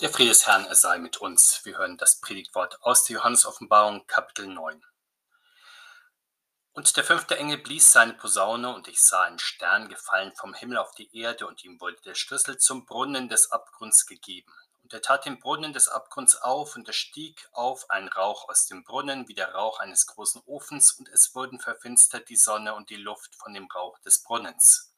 Der Friede des Herrn, er sei mit uns. Wir hören das Predigtwort aus der Johannesoffenbarung, Kapitel 9. Und der fünfte Engel blies seine Posaune, und ich sah einen Stern gefallen vom Himmel auf die Erde, und ihm wurde der Schlüssel zum Brunnen des Abgrunds gegeben. Und er tat den Brunnen des Abgrunds auf, und es stieg auf ein Rauch aus dem Brunnen, wie der Rauch eines großen Ofens, und es wurden verfinstert die Sonne und die Luft von dem Rauch des Brunnens.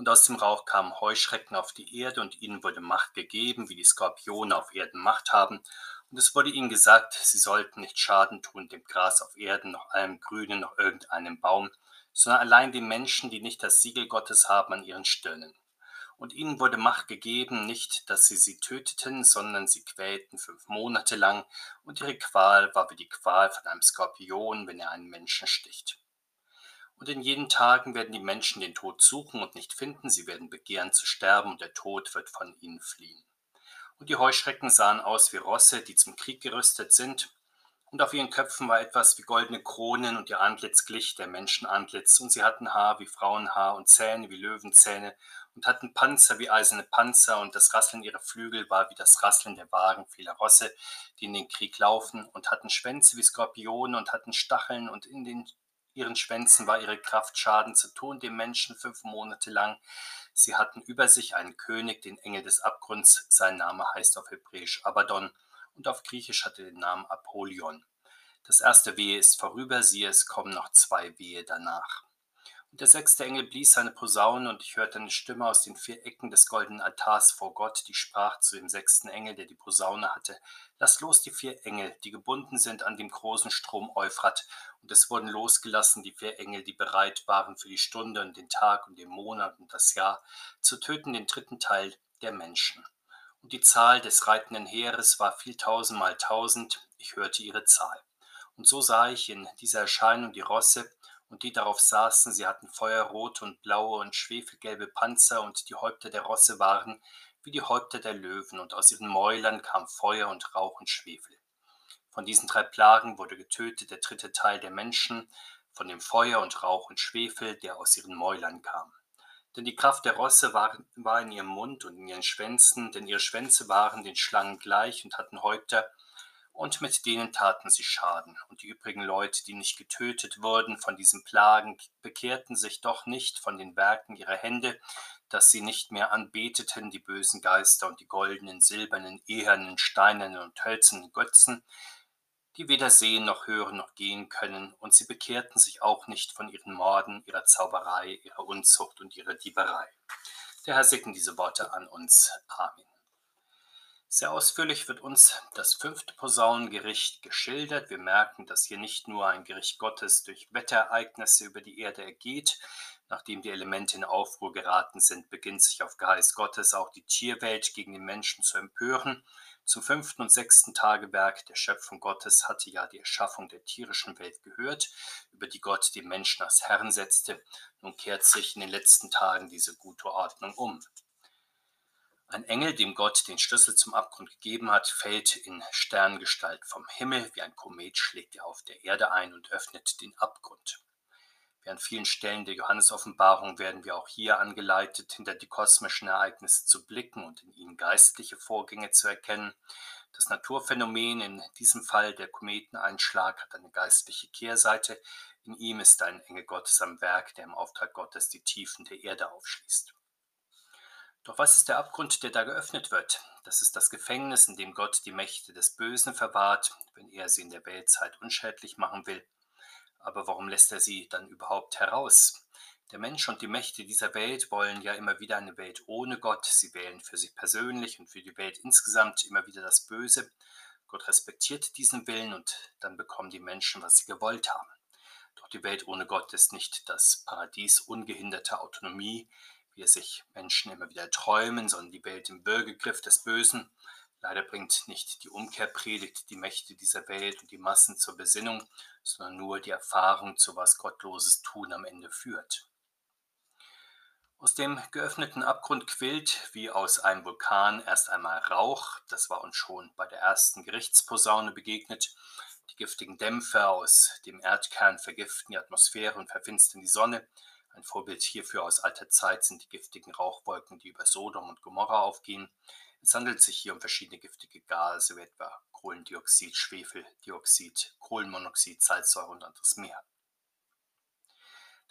Und aus dem Rauch kamen Heuschrecken auf die Erde, und ihnen wurde Macht gegeben, wie die Skorpione auf Erden Macht haben. Und es wurde ihnen gesagt, sie sollten nicht Schaden tun dem Gras auf Erden, noch allem Grünen, noch irgendeinem Baum, sondern allein den Menschen, die nicht das Siegel Gottes haben an ihren Stirnen. Und ihnen wurde Macht gegeben, nicht, dass sie sie töteten, sondern sie quälten fünf Monate lang, und ihre Qual war wie die Qual von einem Skorpion, wenn er einen Menschen sticht. Und in jenen Tagen werden die Menschen den Tod suchen und nicht finden, sie werden begehren zu sterben, und der Tod wird von ihnen fliehen. Und die Heuschrecken sahen aus wie Rosse, die zum Krieg gerüstet sind, und auf ihren Köpfen war etwas wie goldene Kronen, und ihr Antlitz glich der Menschenantlitz, und sie hatten Haar wie Frauenhaar und Zähne wie Löwenzähne, und hatten Panzer wie eiserne Panzer, und das Rasseln ihrer Flügel war wie das Rasseln der Wagen vieler Rosse, die in den Krieg laufen, und hatten Schwänze wie Skorpione, und hatten Stacheln, und in den ihren Schwänzen war ihre Kraft, Schaden zu tun dem Menschen fünf Monate lang. Sie hatten über sich einen König, den Engel des Abgrunds. Sein Name heißt auf Hebräisch Abaddon und auf Griechisch hatte den Namen Apollyon. Das erste Wehe ist vorüber, siehe, es kommen noch zwei Wehe danach. Und der sechste Engel blies seine Posaune, und ich hörte eine Stimme aus den vier Ecken des goldenen Altars vor Gott, die sprach zu dem sechsten Engel, der die Posaune hatte, Lass los die vier Engel, die gebunden sind an dem großen Strom Euphrat. Und es wurden losgelassen die vier Engel, die bereit waren für die Stunde und den Tag und den Monat und das Jahr, zu töten den dritten Teil der Menschen. Und die Zahl des reitenden Heeres war viel tausendmal tausend, ich hörte ihre Zahl. Und so sah ich in dieser Erscheinung die Rosse, und die darauf saßen, sie hatten feuerrote und blaue und schwefelgelbe Panzer, und die Häupter der Rosse waren wie die Häupter der Löwen, und aus ihren Mäulern kam Feuer und Rauch und Schwefel. Von diesen drei Plagen wurde getötet der dritte Teil der Menschen, von dem Feuer und Rauch und Schwefel, der aus ihren Mäulern kam. Denn die Kraft der Rosse war, war in ihrem Mund und in ihren Schwänzen, denn ihre Schwänze waren den Schlangen gleich und hatten Häupter, und mit denen taten sie Schaden. Und die übrigen Leute, die nicht getötet wurden von diesen Plagen, bekehrten sich doch nicht von den Werken ihrer Hände, dass sie nicht mehr anbeteten die bösen Geister und die goldenen, silbernen, ehernen, steinernen und hölzernen Götzen, die weder sehen noch hören noch gehen können, und sie bekehrten sich auch nicht von ihren Morden, ihrer Zauberei, ihrer Unzucht und ihrer Dieberei. Der Herr segne diese Worte an uns. Amen. Sehr ausführlich wird uns das fünfte Posaunengericht geschildert. Wir merken, dass hier nicht nur ein Gericht Gottes durch Wetterereignisse über die Erde ergeht. Nachdem die Elemente in Aufruhr geraten sind, beginnt sich auf Geheiß Gottes auch die Tierwelt gegen den Menschen zu empören. Zum fünften und sechsten Tagewerk der Schöpfung Gottes hatte ja die Erschaffung der tierischen Welt gehört, über die Gott den Menschen als Herrn setzte. Nun kehrt sich in den letzten Tagen diese gute Ordnung um. Ein Engel, dem Gott den Schlüssel zum Abgrund gegeben hat, fällt in Sterngestalt vom Himmel, wie ein Komet schlägt er auf der Erde ein und öffnet den Abgrund. Wie an vielen Stellen der Johannesoffenbarung werden wir auch hier angeleitet, hinter die kosmischen Ereignisse zu blicken und in ihnen geistliche Vorgänge zu erkennen. Das Naturphänomen, in diesem Fall der Kometeneinschlag, hat eine geistliche Kehrseite. In ihm ist ein Engel Gottes am Werk, der im Auftrag Gottes die Tiefen der Erde aufschließt. Doch was ist der Abgrund, der da geöffnet wird? Das ist das Gefängnis, in dem Gott die Mächte des Bösen verwahrt, wenn er sie in der Weltzeit unschädlich machen will. Aber warum lässt er sie dann überhaupt heraus? Der Mensch und die Mächte dieser Welt wollen ja immer wieder eine Welt ohne Gott. Sie wählen für sich persönlich und für die Welt insgesamt immer wieder das Böse. Gott respektiert diesen Willen und dann bekommen die Menschen, was sie gewollt haben. Doch die Welt ohne Gott ist nicht das Paradies ungehinderter Autonomie, wie es sich Menschen immer wieder träumen, sondern die Welt im Bürgergriff des Bösen. Leider bringt nicht die Umkehrpredigt die Mächte dieser Welt und die Massen zur Besinnung, sondern nur die Erfahrung, zu was gottloses Tun am Ende führt. Aus dem geöffneten Abgrund quillt, wie aus einem Vulkan, erst einmal Rauch, das war uns schon bei der ersten Gerichtsposaune begegnet. Die giftigen Dämpfe aus dem Erdkern vergiften die Atmosphäre und verfinstern die Sonne. Ein Vorbild hierfür aus alter Zeit sind die giftigen Rauchwolken, die über Sodom und Gomorra aufgehen. Es handelt sich hier um verschiedene giftige Gase, wie etwa Kohlendioxid, Schwefeldioxid, Kohlenmonoxid, Salzsäure und anderes mehr.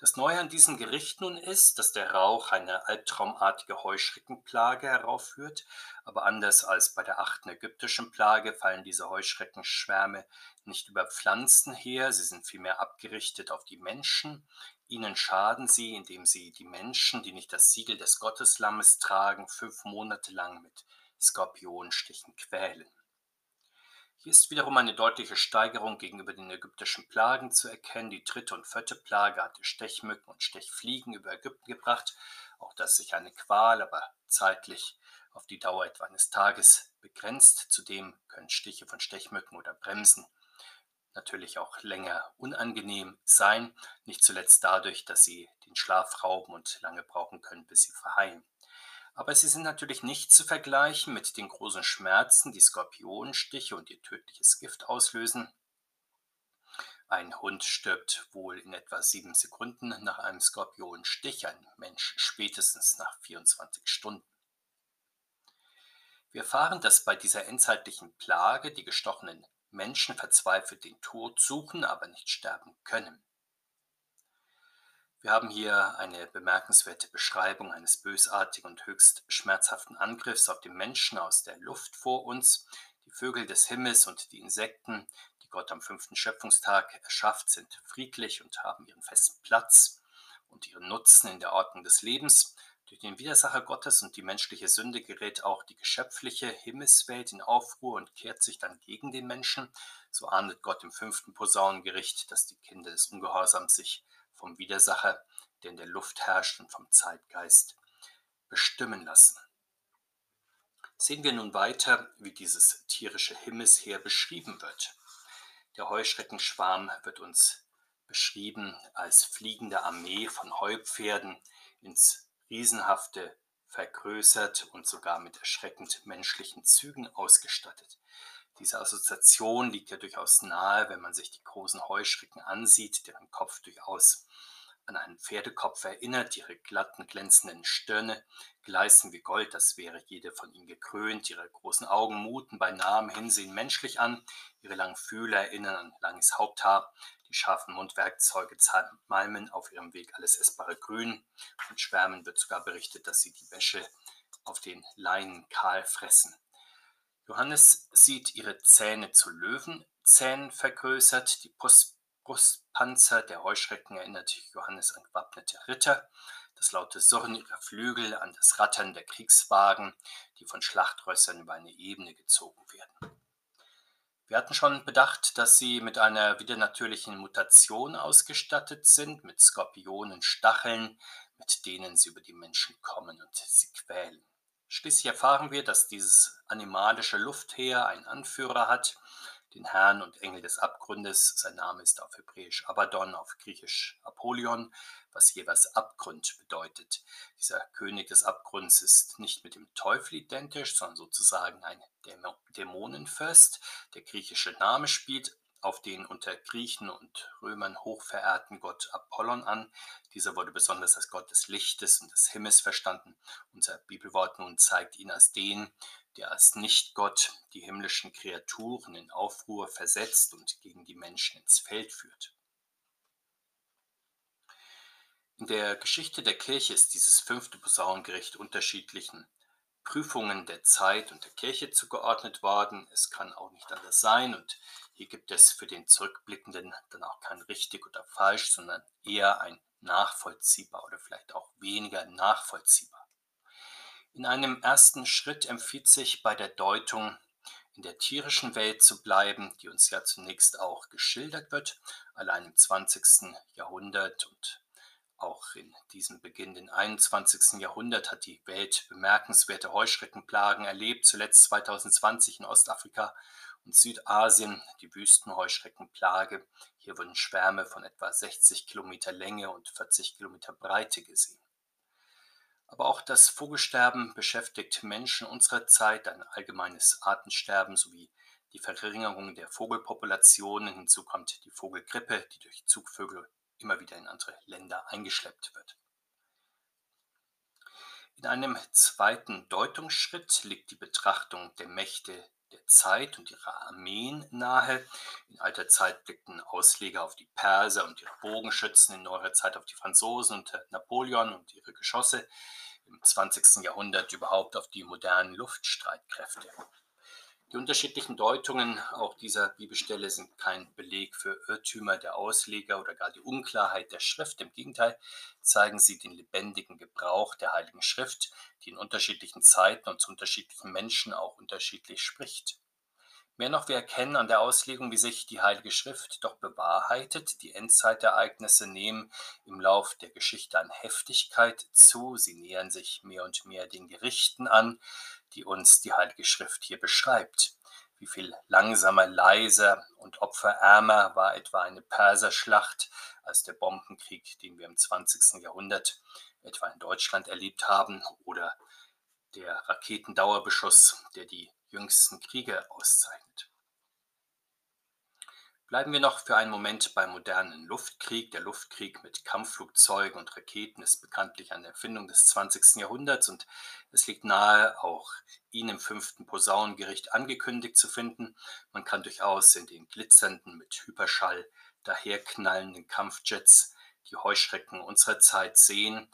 Das Neue an diesem Gericht nun ist, dass der Rauch eine albtraumartige Heuschreckenplage heraufführt, aber anders als bei der achten ägyptischen Plage fallen diese Heuschreckenschwärme nicht über Pflanzen her, sie sind vielmehr abgerichtet auf die Menschen. Ihnen schaden sie, indem sie die Menschen, die nicht das Siegel des Gotteslammes tragen, fünf Monate lang mit Skorpionstichen quälen. Hier ist wiederum eine deutliche Steigerung gegenüber den ägyptischen Plagen zu erkennen. Die dritte und vierte Plage hatte Stechmücken und Stechfliegen über Ägypten gebracht. Auch das sich eine Qual, aber zeitlich auf die Dauer etwa eines Tages begrenzt. Zudem können Stiche von Stechmücken oder Bremsen natürlich auch länger unangenehm sein, nicht zuletzt dadurch, dass sie den Schlaf rauben und lange brauchen können, bis sie verheilen. Aber sie sind natürlich nicht zu vergleichen mit den großen Schmerzen, die Skorpionstiche und ihr tödliches Gift auslösen. Ein Hund stirbt wohl in etwa sieben Sekunden nach einem Skorpionstich, ein Mensch spätestens nach 24 Stunden. Wir erfahren, dass bei dieser endzeitlichen Plage die gestochenen Menschen verzweifelt den Tod suchen, aber nicht sterben können. Wir haben hier eine bemerkenswerte Beschreibung eines bösartigen und höchst schmerzhaften Angriffs auf den Menschen aus der Luft vor uns. Die Vögel des Himmels und die Insekten, die Gott am fünften Schöpfungstag erschafft, sind friedlich und haben ihren festen Platz und ihren Nutzen in der Ordnung des Lebens. Durch den Widersacher Gottes und die menschliche Sünde gerät auch die geschöpfliche Himmelswelt in Aufruhr und kehrt sich dann gegen den Menschen. So ahndet Gott im fünften Posaunengericht, dass die Kinder des Ungehorsams sich vom Widersacher, der in der Luft herrscht und vom Zeitgeist bestimmen lassen. Sehen wir nun weiter, wie dieses tierische Himmelsheer beschrieben wird. Der Heuschreckenschwarm wird uns beschrieben als fliegende Armee von Heupferden ins Riesenhafte vergrößert und sogar mit erschreckend menschlichen Zügen ausgestattet. Diese Assoziation liegt ja durchaus nahe, wenn man sich die großen Heuschrecken ansieht, deren Kopf durchaus an einen Pferdekopf erinnert, ihre glatten, glänzenden Stirne gleißen wie Gold, das wäre jede von ihnen gekrönt, ihre großen Augen muten bei nahem Hinsehen menschlich an, ihre langen Fühler erinnern an langes Haupthaar, die scharfen Mundwerkzeuge malmen auf ihrem Weg alles essbare Grün, und Schwärmen wird sogar berichtet, dass sie die Wäsche auf den Leinen kahl fressen. Johannes sieht ihre Zähne zu Löwenzähnen vergrößert, die Brustpanzer der Heuschrecken erinnert Johannes an gewappnete Ritter, das laute Surren ihrer Flügel an das Rattern der Kriegswagen, die von Schlachtrössern über eine Ebene gezogen werden. Wir hatten schon bedacht, dass sie mit einer widernatürlichen Mutation ausgestattet sind, mit Skorpionenstacheln, mit denen sie über die Menschen kommen und sie quälen. Schließlich erfahren wir, dass dieses animalische Luftheer einen Anführer hat, den Herrn und Engel des Abgrundes. Sein Name ist auf Hebräisch Abaddon, auf Griechisch Apollyon, was jeweils Abgrund bedeutet. Dieser König des Abgrunds ist nicht mit dem Teufel identisch, sondern sozusagen ein Dämonenfürst. Der griechische Name spielt auf den unter Griechen und Römern hochverehrten Gott Apollon an. Dieser wurde besonders als Gott des Lichtes und des Himmels verstanden. Unser Bibelwort nun zeigt ihn als den, der als Nichtgott die himmlischen Kreaturen in Aufruhr versetzt und gegen die Menschen ins Feld führt. In der Geschichte der Kirche ist dieses fünfte Posaunengericht unterschiedlichen Prüfungen der Zeit und der Kirche zugeordnet worden. Es kann auch nicht anders sein und hier gibt es für den Zurückblickenden dann auch kein richtig oder falsch, sondern eher ein nachvollziehbar oder vielleicht auch weniger nachvollziehbar. In einem ersten Schritt empfiehlt sich bei der Deutung in der tierischen Welt zu bleiben, die uns ja zunächst auch geschildert wird, allein im 20. Jahrhundert und auch in diesem beginnenden 21. Jahrhundert hat die Welt bemerkenswerte Heuschreckenplagen erlebt, zuletzt 2020 in Ostafrika und Südasien die Wüstenheuschreckenplage. Hier wurden Schwärme von etwa 60 Kilometer Länge und 40 Kilometer Breite gesehen. Aber auch das Vogelsterben beschäftigt Menschen unserer Zeit, ein allgemeines Artensterben sowie die Verringerung der Vogelpopulationen. Hinzu kommt die Vogelgrippe, die durch Zugvögel immer wieder in andere Länder eingeschleppt wird. In einem zweiten Deutungsschritt liegt die Betrachtung der Mächte der Zeit und ihrer Armeen nahe. In alter Zeit blickten Ausleger auf die Perser und ihre Bogenschützen, in neuerer Zeit auf die Franzosen und Napoleon und ihre Geschosse, im 20. Jahrhundert überhaupt auf die modernen Luftstreitkräfte. Die unterschiedlichen Deutungen auch dieser Bibelstelle sind kein Beleg für Irrtümer der Ausleger oder gar die Unklarheit der Schrift. Im Gegenteil zeigen sie den lebendigen Gebrauch der Heiligen Schrift, die in unterschiedlichen Zeiten und zu unterschiedlichen Menschen auch unterschiedlich spricht. Mehr noch, wir erkennen an der Auslegung, wie sich die Heilige Schrift doch bewahrheitet. Die Endzeitereignisse nehmen im Lauf der Geschichte an Heftigkeit zu. Sie nähern sich mehr und mehr den Gerichten an die uns die Heilige Schrift hier beschreibt. Wie viel langsamer, leiser und opferärmer war etwa eine Perserschlacht als der Bombenkrieg, den wir im 20. Jahrhundert etwa in Deutschland erlebt haben, oder der Raketendauerbeschuss, der die jüngsten Kriege auszeichnet. Bleiben wir noch für einen Moment beim modernen Luftkrieg. Der Luftkrieg mit Kampfflugzeugen und Raketen ist bekanntlich eine Erfindung des 20. Jahrhunderts und es liegt nahe, auch ihn im fünften Posaunengericht angekündigt zu finden. Man kann durchaus in den glitzernden, mit Hyperschall daherknallenden Kampfjets die Heuschrecken unserer Zeit sehen,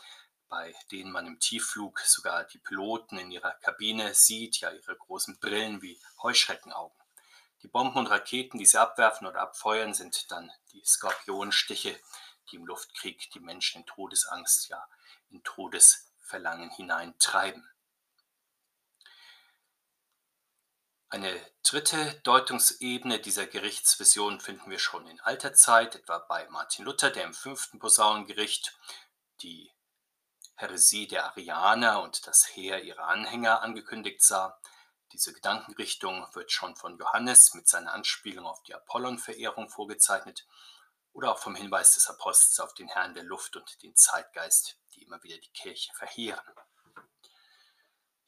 bei denen man im Tiefflug sogar die Piloten in ihrer Kabine sieht, ja ihre großen Brillen wie Heuschreckenaugen. Die Bomben und Raketen, die sie abwerfen oder abfeuern, sind dann die Skorpionstiche, die im Luftkrieg die Menschen in Todesangst, ja in Todesverlangen hineintreiben. Eine dritte Deutungsebene dieser Gerichtsvision finden wir schon in alter Zeit, etwa bei Martin Luther, der im fünften Posaunengericht die Häresie der Arianer und das Heer ihrer Anhänger angekündigt sah. Diese Gedankenrichtung wird schon von Johannes mit seiner Anspielung auf die Apollon-Verehrung vorgezeichnet oder auch vom Hinweis des Apostels auf den Herrn der Luft und den Zeitgeist, die immer wieder die Kirche verheeren.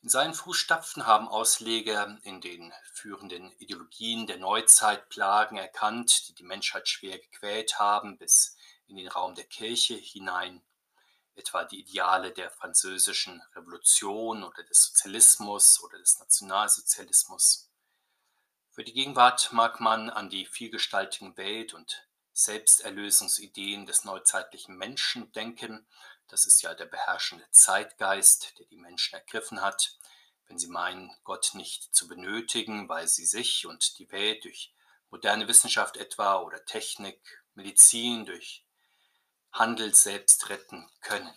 In seinen Fußstapfen haben Ausleger in den führenden Ideologien der Neuzeit Plagen erkannt, die die Menschheit schwer gequält haben, bis in den Raum der Kirche hinein etwa die Ideale der französischen Revolution oder des Sozialismus oder des Nationalsozialismus. Für die Gegenwart mag man an die vielgestaltigen Welt und Selbsterlösungsideen des neuzeitlichen Menschen denken. Das ist ja der beherrschende Zeitgeist, der die Menschen ergriffen hat, wenn sie meinen, Gott nicht zu benötigen, weil sie sich und die Welt durch moderne Wissenschaft etwa oder Technik, Medizin, durch Handel selbst retten können.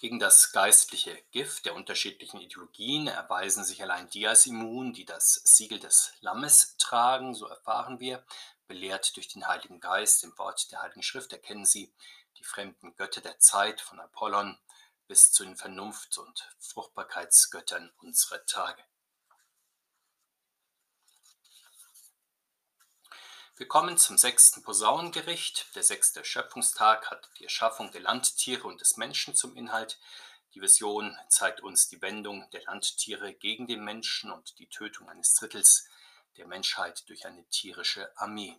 Gegen das geistliche Gift der unterschiedlichen Ideologien erweisen sich allein die als immun, die das Siegel des Lammes tragen, so erfahren wir. Belehrt durch den Heiligen Geist im Wort der Heiligen Schrift erkennen sie die fremden Götter der Zeit von Apollon bis zu den Vernunfts- und Fruchtbarkeitsgöttern unserer Tage. Wir kommen zum sechsten Posaunengericht. Der sechste Schöpfungstag hat die Erschaffung der Landtiere und des Menschen zum Inhalt. Die Vision zeigt uns die Wendung der Landtiere gegen den Menschen und die Tötung eines Drittels der Menschheit durch eine tierische Armee.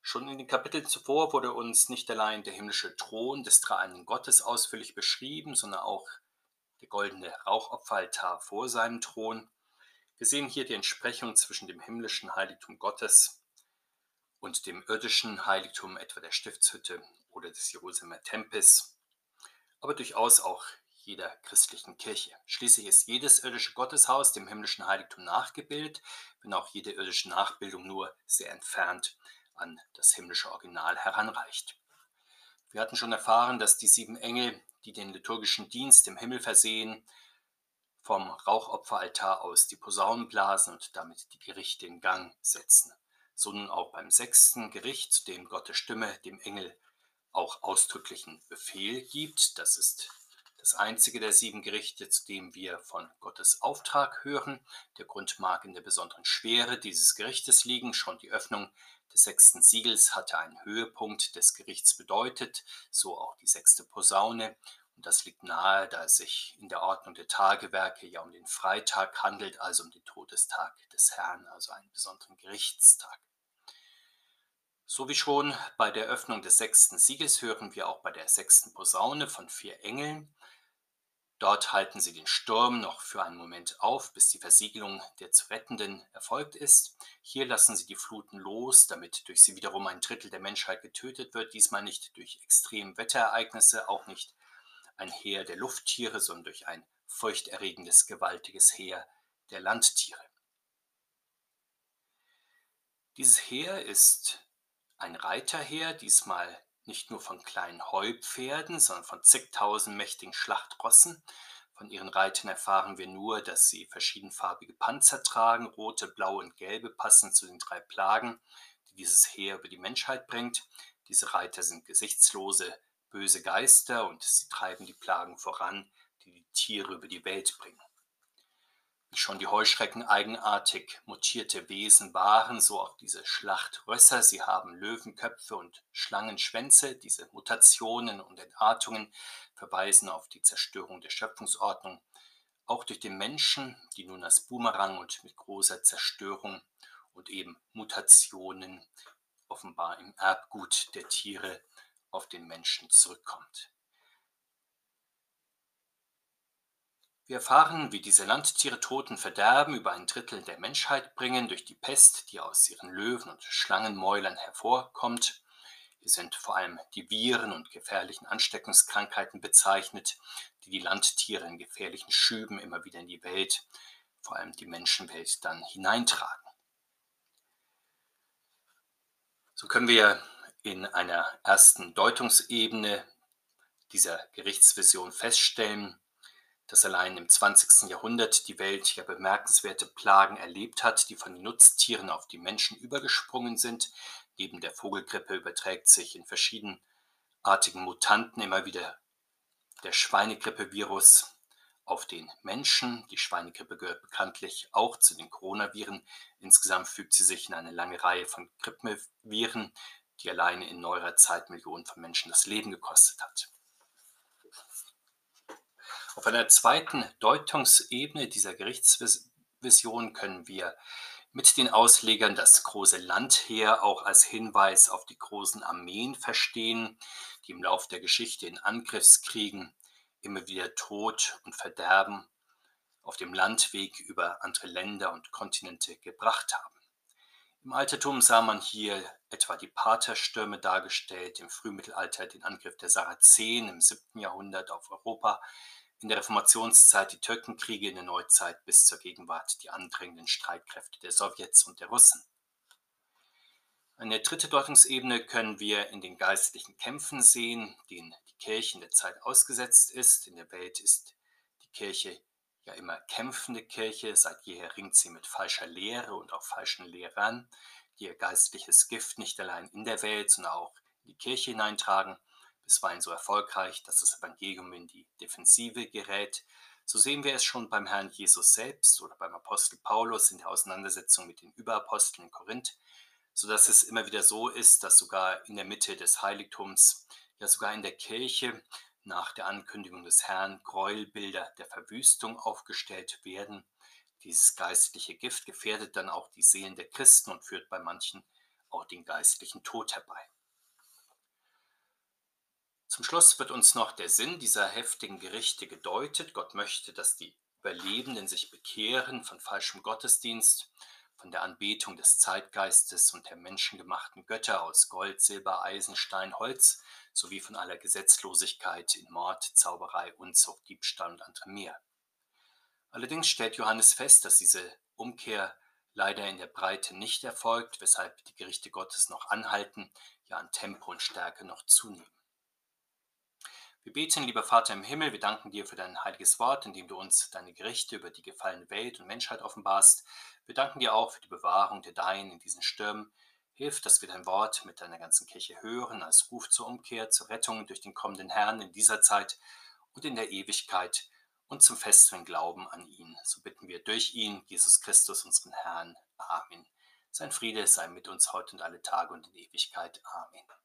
Schon in den Kapiteln zuvor wurde uns nicht allein der himmlische Thron des dreieinen Gottes ausführlich beschrieben, sondern auch der goldene Rauchopferaltar vor seinem Thron. Wir sehen hier die Entsprechung zwischen dem himmlischen Heiligtum Gottes und dem irdischen Heiligtum etwa der Stiftshütte oder des Jerusalemer Tempels, aber durchaus auch jeder christlichen Kirche. Schließlich ist jedes irdische Gotteshaus dem himmlischen Heiligtum nachgebildet, wenn auch jede irdische Nachbildung nur sehr entfernt an das himmlische Original heranreicht. Wir hatten schon erfahren, dass die sieben Engel, die den liturgischen Dienst im Himmel versehen, vom Rauchopferaltar aus die Posaunen blasen und damit die Gerichte in Gang setzen so nun auch beim sechsten Gericht, zu dem Gottes Stimme dem Engel auch ausdrücklichen Befehl gibt. Das ist das einzige der sieben Gerichte, zu dem wir von Gottes Auftrag hören. Der Grund mag in der besonderen Schwere dieses Gerichtes liegen. Schon die Öffnung des sechsten Siegels hatte einen Höhepunkt des Gerichts bedeutet, so auch die sechste Posaune. Und das liegt nahe, da es sich in der Ordnung der Tagewerke ja um den Freitag handelt, also um den Todestag des Herrn, also einen besonderen Gerichtstag. So wie schon bei der Öffnung des sechsten Sieges hören wir auch bei der sechsten Posaune von vier Engeln. Dort halten sie den Sturm noch für einen Moment auf, bis die Versiegelung der zu Rettenden erfolgt ist. Hier lassen sie die Fluten los, damit durch sie wiederum ein Drittel der Menschheit getötet wird, diesmal nicht durch extreme Wetterereignisse, auch nicht ein Heer der Lufttiere, sondern durch ein furchterregendes, gewaltiges Heer der Landtiere. Dieses Heer ist ein Reiterheer, diesmal nicht nur von kleinen Heupferden, sondern von zigtausend mächtigen Schlachtrossen. Von ihren Reitern erfahren wir nur, dass sie verschiedenfarbige Panzer tragen, rote, blaue und gelbe, passend zu den drei Plagen, die dieses Heer über die Menschheit bringt. Diese Reiter sind gesichtslose, böse Geister und sie treiben die Plagen voran, die die Tiere über die Welt bringen. Schon die Heuschrecken eigenartig mutierte Wesen waren, so auch diese Schlachtrösser. Sie haben Löwenköpfe und Schlangenschwänze. Diese Mutationen und Entartungen verweisen auf die Zerstörung der Schöpfungsordnung, auch durch den Menschen, die nun als Boomerang und mit großer Zerstörung und eben Mutationen offenbar im Erbgut der Tiere auf den Menschen zurückkommt. Wir erfahren, wie diese Landtiere Toten Verderben über ein Drittel der Menschheit bringen durch die Pest, die aus ihren Löwen- und Schlangenmäulern hervorkommt. Hier sind vor allem die Viren und gefährlichen Ansteckungskrankheiten bezeichnet, die die Landtiere in gefährlichen Schüben immer wieder in die Welt, vor allem die Menschenwelt, dann hineintragen. So können wir in einer ersten Deutungsebene dieser Gerichtsvision feststellen, dass allein im 20. Jahrhundert die Welt ja bemerkenswerte Plagen erlebt hat, die von den Nutztieren auf die Menschen übergesprungen sind. Neben der Vogelgrippe überträgt sich in verschiedenartigen Mutanten immer wieder der Schweinegrippe-Virus auf den Menschen. Die Schweinegrippe gehört bekanntlich auch zu den Coronaviren. Insgesamt fügt sie sich in eine lange Reihe von Grippeviren, die alleine in neuerer Zeit Millionen von Menschen das Leben gekostet hat. Auf einer zweiten Deutungsebene dieser Gerichtsvision können wir mit den Auslegern das große Landheer auch als Hinweis auf die großen Armeen verstehen, die im Lauf der Geschichte in Angriffskriegen immer wieder Tod und Verderben auf dem Landweg über andere Länder und Kontinente gebracht haben. Im Altertum sah man hier etwa die Paterstürme dargestellt, im Frühmittelalter den Angriff der Sarazenen im 7. Jahrhundert auf Europa, in der Reformationszeit die Türkenkriege, in der Neuzeit bis zur Gegenwart die andrängenden Streitkräfte der Sowjets und der Russen. Eine dritte Deutungsebene können wir in den geistlichen Kämpfen sehen, denen die Kirche in der Zeit ausgesetzt ist. In der Welt ist die Kirche ja immer kämpfende Kirche, seit jeher ringt sie mit falscher Lehre und auch falschen Lehrern, die ihr geistliches Gift nicht allein in der Welt, sondern auch in die Kirche hineintragen bisweilen so erfolgreich, dass das Evangelium in die Defensive gerät. So sehen wir es schon beim Herrn Jesus selbst oder beim Apostel Paulus in der Auseinandersetzung mit den Überaposteln in Korinth, sodass es immer wieder so ist, dass sogar in der Mitte des Heiligtums, ja sogar in der Kirche nach der Ankündigung des Herrn Gräuelbilder der Verwüstung aufgestellt werden. Dieses geistliche Gift gefährdet dann auch die Seelen der Christen und führt bei manchen auch den geistlichen Tod herbei. Zum Schluss wird uns noch der Sinn dieser heftigen Gerichte gedeutet. Gott möchte, dass die Überlebenden sich bekehren von falschem Gottesdienst, von der Anbetung des Zeitgeistes und der menschengemachten Götter aus Gold, Silber, Eisen, Stein, Holz sowie von aller Gesetzlosigkeit in Mord, Zauberei, Unzucht, Diebstahl und anderem mehr. Allerdings stellt Johannes fest, dass diese Umkehr leider in der Breite nicht erfolgt, weshalb die Gerichte Gottes noch anhalten, ja an Tempo und Stärke noch zunehmen. Wir beten, lieber Vater im Himmel, wir danken dir für dein heiliges Wort, in dem du uns deine Gerichte über die gefallene Welt und Menschheit offenbarst. Wir danken dir auch für die Bewahrung der Deinen in diesen Stürmen. Hilf, dass wir dein Wort mit deiner ganzen Kirche hören, als Ruf zur Umkehr, zur Rettung durch den kommenden Herrn in dieser Zeit und in der Ewigkeit und zum festeren Glauben an ihn. So bitten wir durch ihn, Jesus Christus, unseren Herrn. Amen. Sein Friede sei mit uns heute und alle Tage und in Ewigkeit. Amen.